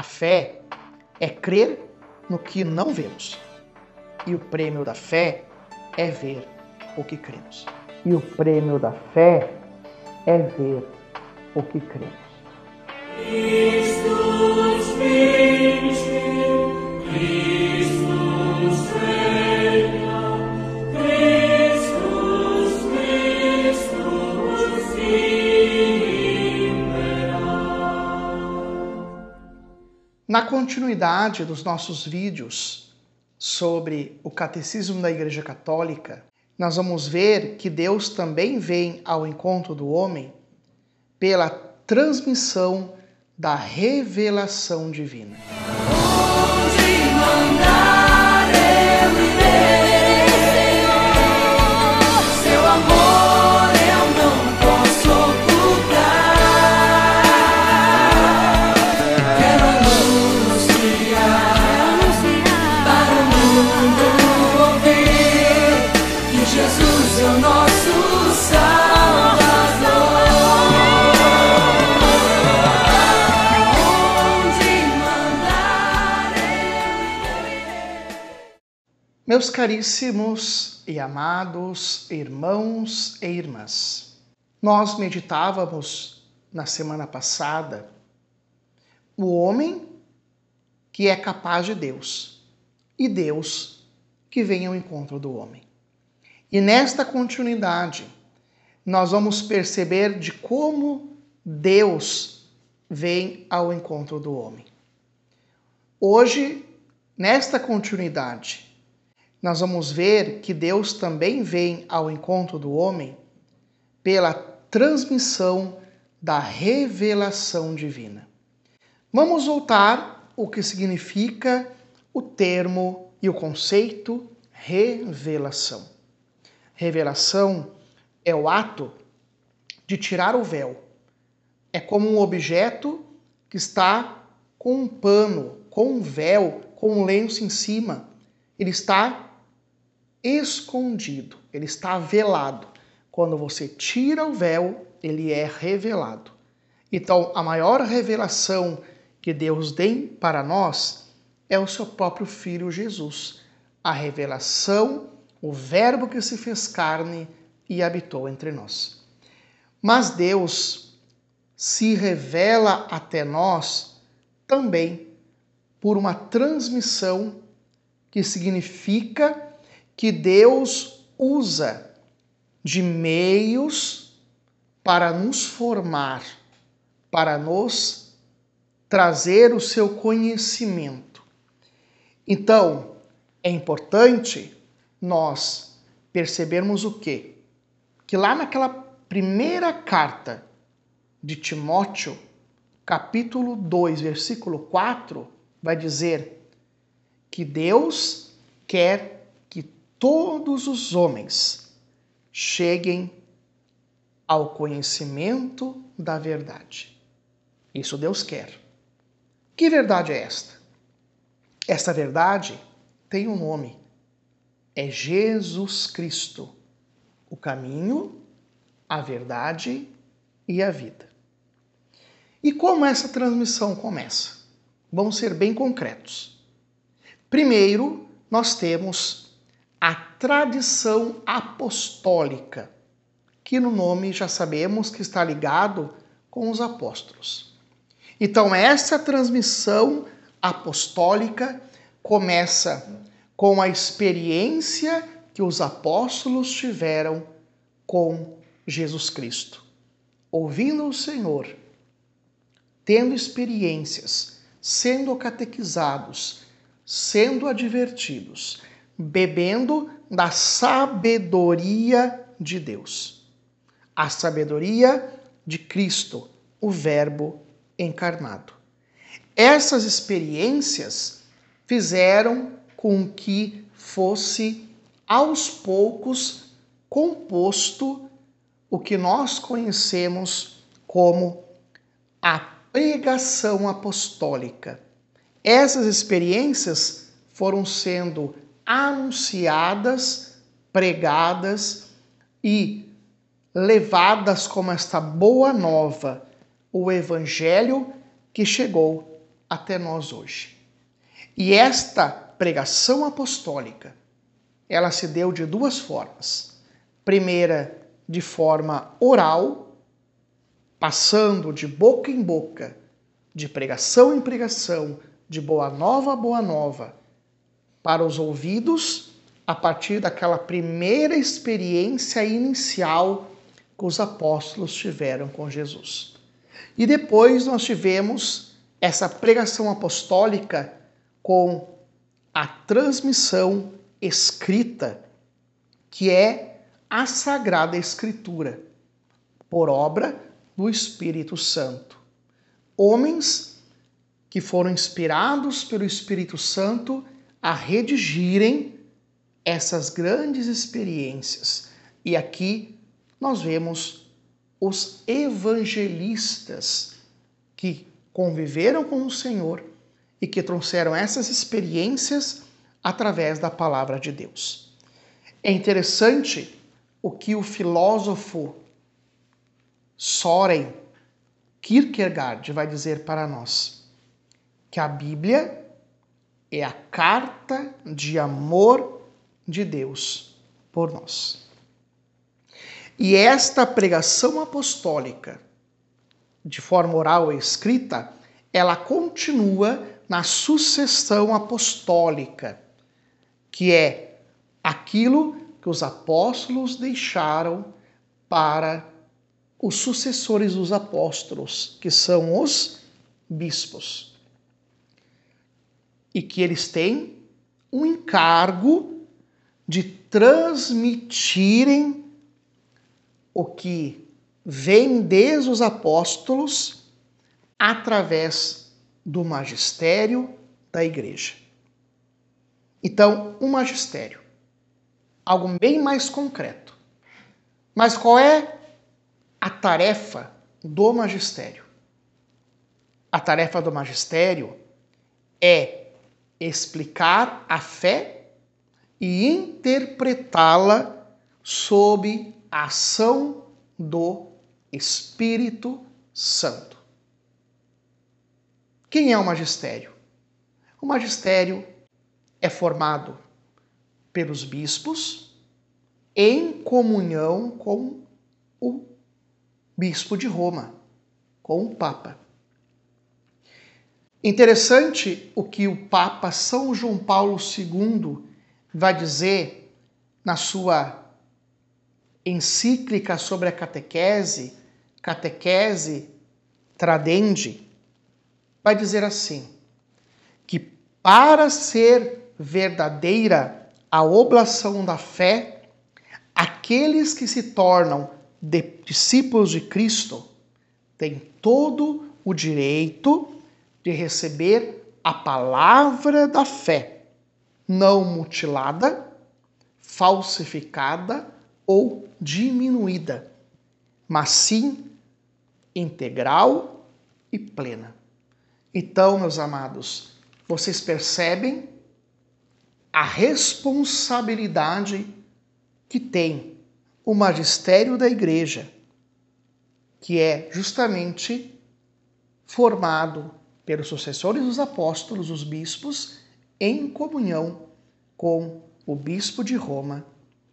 A fé é crer no que não vemos. E o prêmio da fé é ver o que cremos. E o prêmio da fé é ver o que cremos. Na continuidade dos nossos vídeos sobre o Catecismo da Igreja Católica, nós vamos ver que Deus também vem ao encontro do homem pela transmissão da revelação divina. Meus caríssimos e amados irmãos e irmãs, nós meditávamos na semana passada o homem que é capaz de Deus e Deus que vem ao encontro do homem. E nesta continuidade, nós vamos perceber de como Deus vem ao encontro do homem. Hoje, nesta continuidade, nós vamos ver que Deus também vem ao encontro do homem pela transmissão da revelação divina. Vamos voltar o que significa o termo e o conceito revelação. Revelação é o ato de tirar o véu. É como um objeto que está com um pano, com um véu, com um lenço em cima. Ele está escondido, ele está velado. Quando você tira o véu, ele é revelado. Então, a maior revelação que Deus tem para nós é o seu próprio Filho Jesus. A revelação, o Verbo que se fez carne e habitou entre nós. Mas Deus se revela até nós também por uma transmissão que significa que Deus usa de meios para nos formar, para nos trazer o seu conhecimento. Então, é importante nós percebermos o quê? Que lá naquela primeira carta de Timóteo, capítulo 2, versículo 4, vai dizer que Deus quer todos os homens cheguem ao conhecimento da verdade. Isso Deus quer. Que verdade é esta? Esta verdade tem um nome. É Jesus Cristo, o caminho, a verdade e a vida. E como essa transmissão começa? Vamos ser bem concretos. Primeiro, nós temos a tradição apostólica, que no nome já sabemos que está ligado com os apóstolos. Então, essa transmissão apostólica começa com a experiência que os apóstolos tiveram com Jesus Cristo. Ouvindo o Senhor, tendo experiências, sendo catequizados, sendo advertidos, bebendo da sabedoria de Deus. A sabedoria de Cristo, o Verbo encarnado. Essas experiências fizeram com que fosse aos poucos composto o que nós conhecemos como a pregação apostólica. Essas experiências foram sendo anunciadas, pregadas e levadas como esta boa nova, o evangelho que chegou até nós hoje. E esta pregação apostólica, ela se deu de duas formas. Primeira, de forma oral, passando de boca em boca, de pregação em pregação, de boa nova a boa nova, para os ouvidos, a partir daquela primeira experiência inicial que os apóstolos tiveram com Jesus. E depois nós tivemos essa pregação apostólica com a transmissão escrita, que é a Sagrada Escritura, por obra do Espírito Santo. Homens que foram inspirados pelo Espírito Santo a redigirem essas grandes experiências. E aqui nós vemos os evangelistas que conviveram com o Senhor e que trouxeram essas experiências através da palavra de Deus. É interessante o que o filósofo Soren Kierkegaard vai dizer para nós: que a Bíblia é a carta de amor de Deus por nós. E esta pregação apostólica, de forma oral e escrita, ela continua na sucessão apostólica, que é aquilo que os apóstolos deixaram para os sucessores dos apóstolos, que são os bispos. E que eles têm um encargo de transmitirem o que vem desde os apóstolos através do magistério da igreja. Então, um magistério, algo bem mais concreto. Mas qual é a tarefa do magistério? A tarefa do magistério é explicar a fé e interpretá-la sob a ação do Espírito Santo. Quem é o magistério? O magistério é formado pelos bispos em comunhão com o bispo de Roma, com o Papa. Interessante o que o Papa São João Paulo II vai dizer na sua encíclica sobre a catequese, Catequese Tradendi, vai dizer assim: que para ser verdadeira a oblação da fé, aqueles que se tornam discípulos de Cristo têm todo o direito de receber a palavra da fé, não mutilada, falsificada ou diminuída, mas sim integral e plena. Então, meus amados, vocês percebem a responsabilidade que tem o magistério da igreja, que é justamente formado pelos sucessores dos apóstolos, os bispos, em comunhão com o bispo de Roma,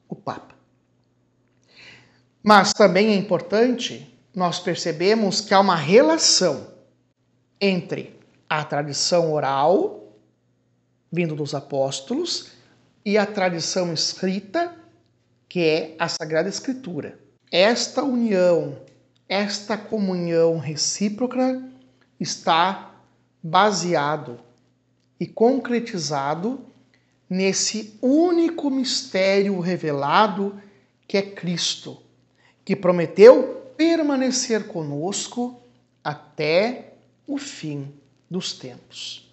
o Papa. Mas também é importante nós percebemos que há uma relação entre a tradição oral, vindo dos apóstolos, e a tradição escrita, que é a Sagrada Escritura. Esta união, esta comunhão recíproca está baseado e concretizado nesse único mistério revelado que é Cristo, que prometeu permanecer conosco até o fim dos tempos.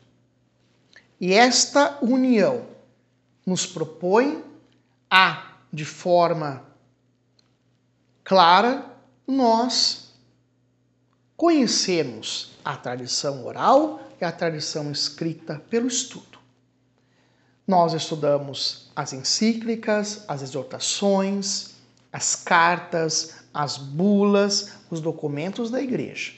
E esta união nos propõe a, de forma clara, nós conhecermos a tradição oral e a tradição escrita pelo estudo. Nós estudamos as encíclicas, as exortações, as cartas, as bulas, os documentos da igreja.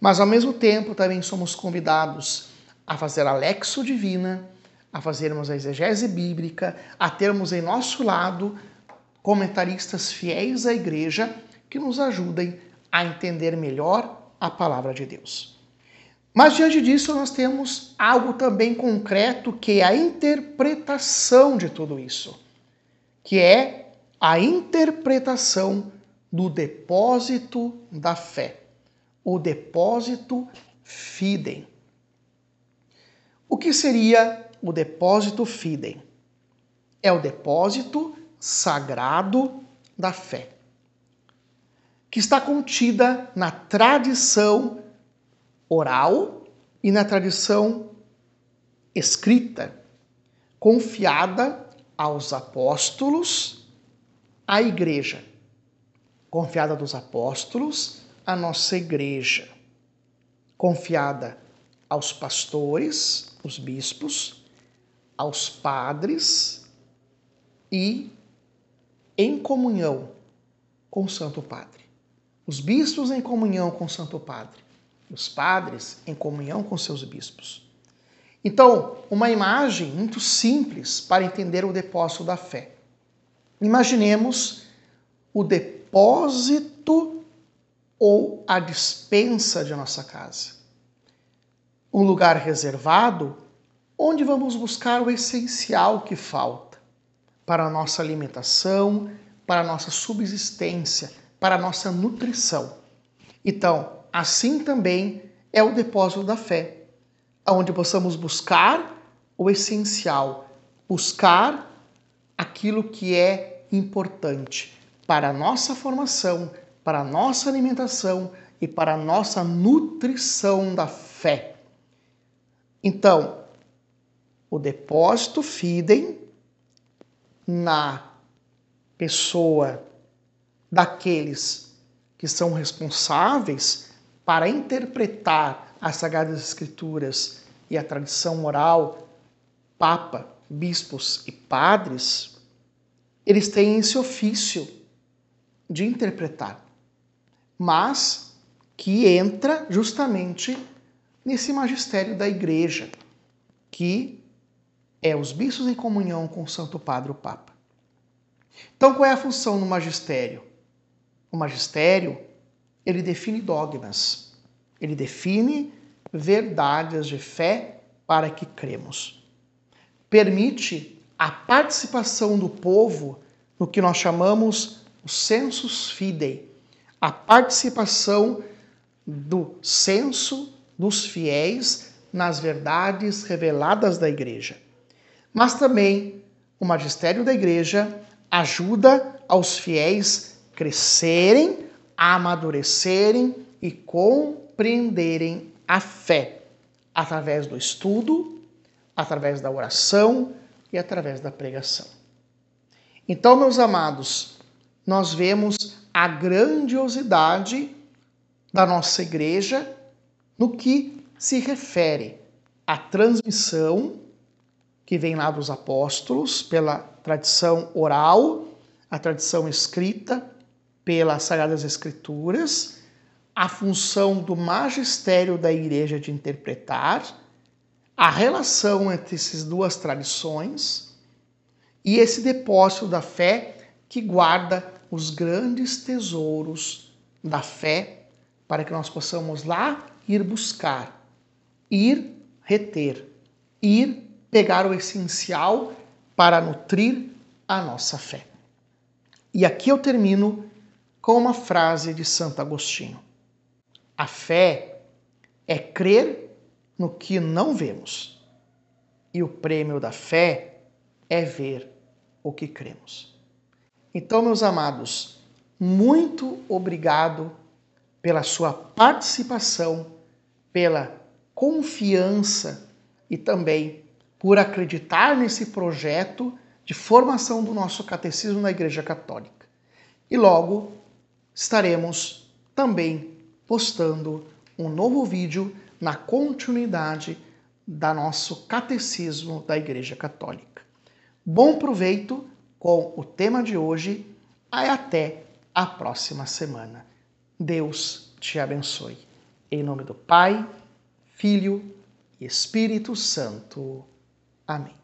Mas ao mesmo tempo também somos convidados a fazer a lexo divina, a fazermos a exegese bíblica, a termos em nosso lado comentaristas fiéis à igreja que nos ajudem a entender melhor a palavra de Deus. Mas diante disso, nós temos algo também concreto que é a interpretação de tudo isso, que é a interpretação do depósito da fé, o depósito fidem. O que seria o depósito fidem? É o depósito sagrado da fé, que está contida na tradição oral e na tradição escrita, confiada aos apóstolos, à igreja, confiada dos apóstolos, à nossa igreja, confiada aos pastores, os bispos, aos padres e em comunhão com o Santo Padre. Os bispos em comunhão com o Santo Padre, os padres em comunhão com seus bispos. Então, uma imagem muito simples para entender o depósito da fé. Imaginemos o depósito ou a dispensa de nossa casa um lugar reservado onde vamos buscar o essencial que falta para a nossa alimentação, para a nossa subsistência, para a nossa nutrição. Então, assim também é o depósito da fé, onde possamos buscar o essencial, buscar aquilo que é importante para a nossa formação, para a nossa alimentação e para a nossa nutrição da fé. Então, o depósito fidem na pessoa daqueles que são responsáveis para interpretar as Sagradas Escrituras e a tradição oral, Papa, bispos e padres, eles têm esse ofício de interpretar, mas que entra justamente nesse magistério da igreja, que é os bispos em comunhão com o Santo Padre, o Papa. Então, qual é a função do magistério? O magistério, ele define dogmas, ele define verdades de fé para que cremos. Permite a participação do povo no que nós chamamos o sensus fidei, a participação do senso dos fiéis nas verdades reveladas da igreja. Mas também o magistério da igreja ajuda aos fiéis crescerem, amadurecerem e compreenderem a fé através do estudo, através da oração e através da pregação. Então, meus amados, nós vemos a grandiosidade da nossa igreja no que se refere à transmissão que vem lá dos apóstolos, pela tradição oral, a tradição escrita, pelas Sagradas Escrituras, a função do magistério da igreja de interpretar, a relação entre essas duas tradições e esse depósito da fé que guarda os grandes tesouros da fé para que nós possamos lá ir buscar, ir reter, ir pegar o essencial para nutrir a nossa fé. E aqui eu termino com uma frase de Santo Agostinho: A fé é crer no que não vemos, e o prêmio da fé é ver o que cremos. Então, meus amados, muito obrigado pela sua participação pela confiança e também por acreditar nesse projeto de formação do nosso catecismo na Igreja Católica. E logo estaremos também postando um novo vídeo na continuidade da nosso catecismo da Igreja Católica. Bom proveito com o tema de hoje e até a próxima semana. Deus te abençoe. Em nome do Pai, Filho e Espírito Santo. Amém.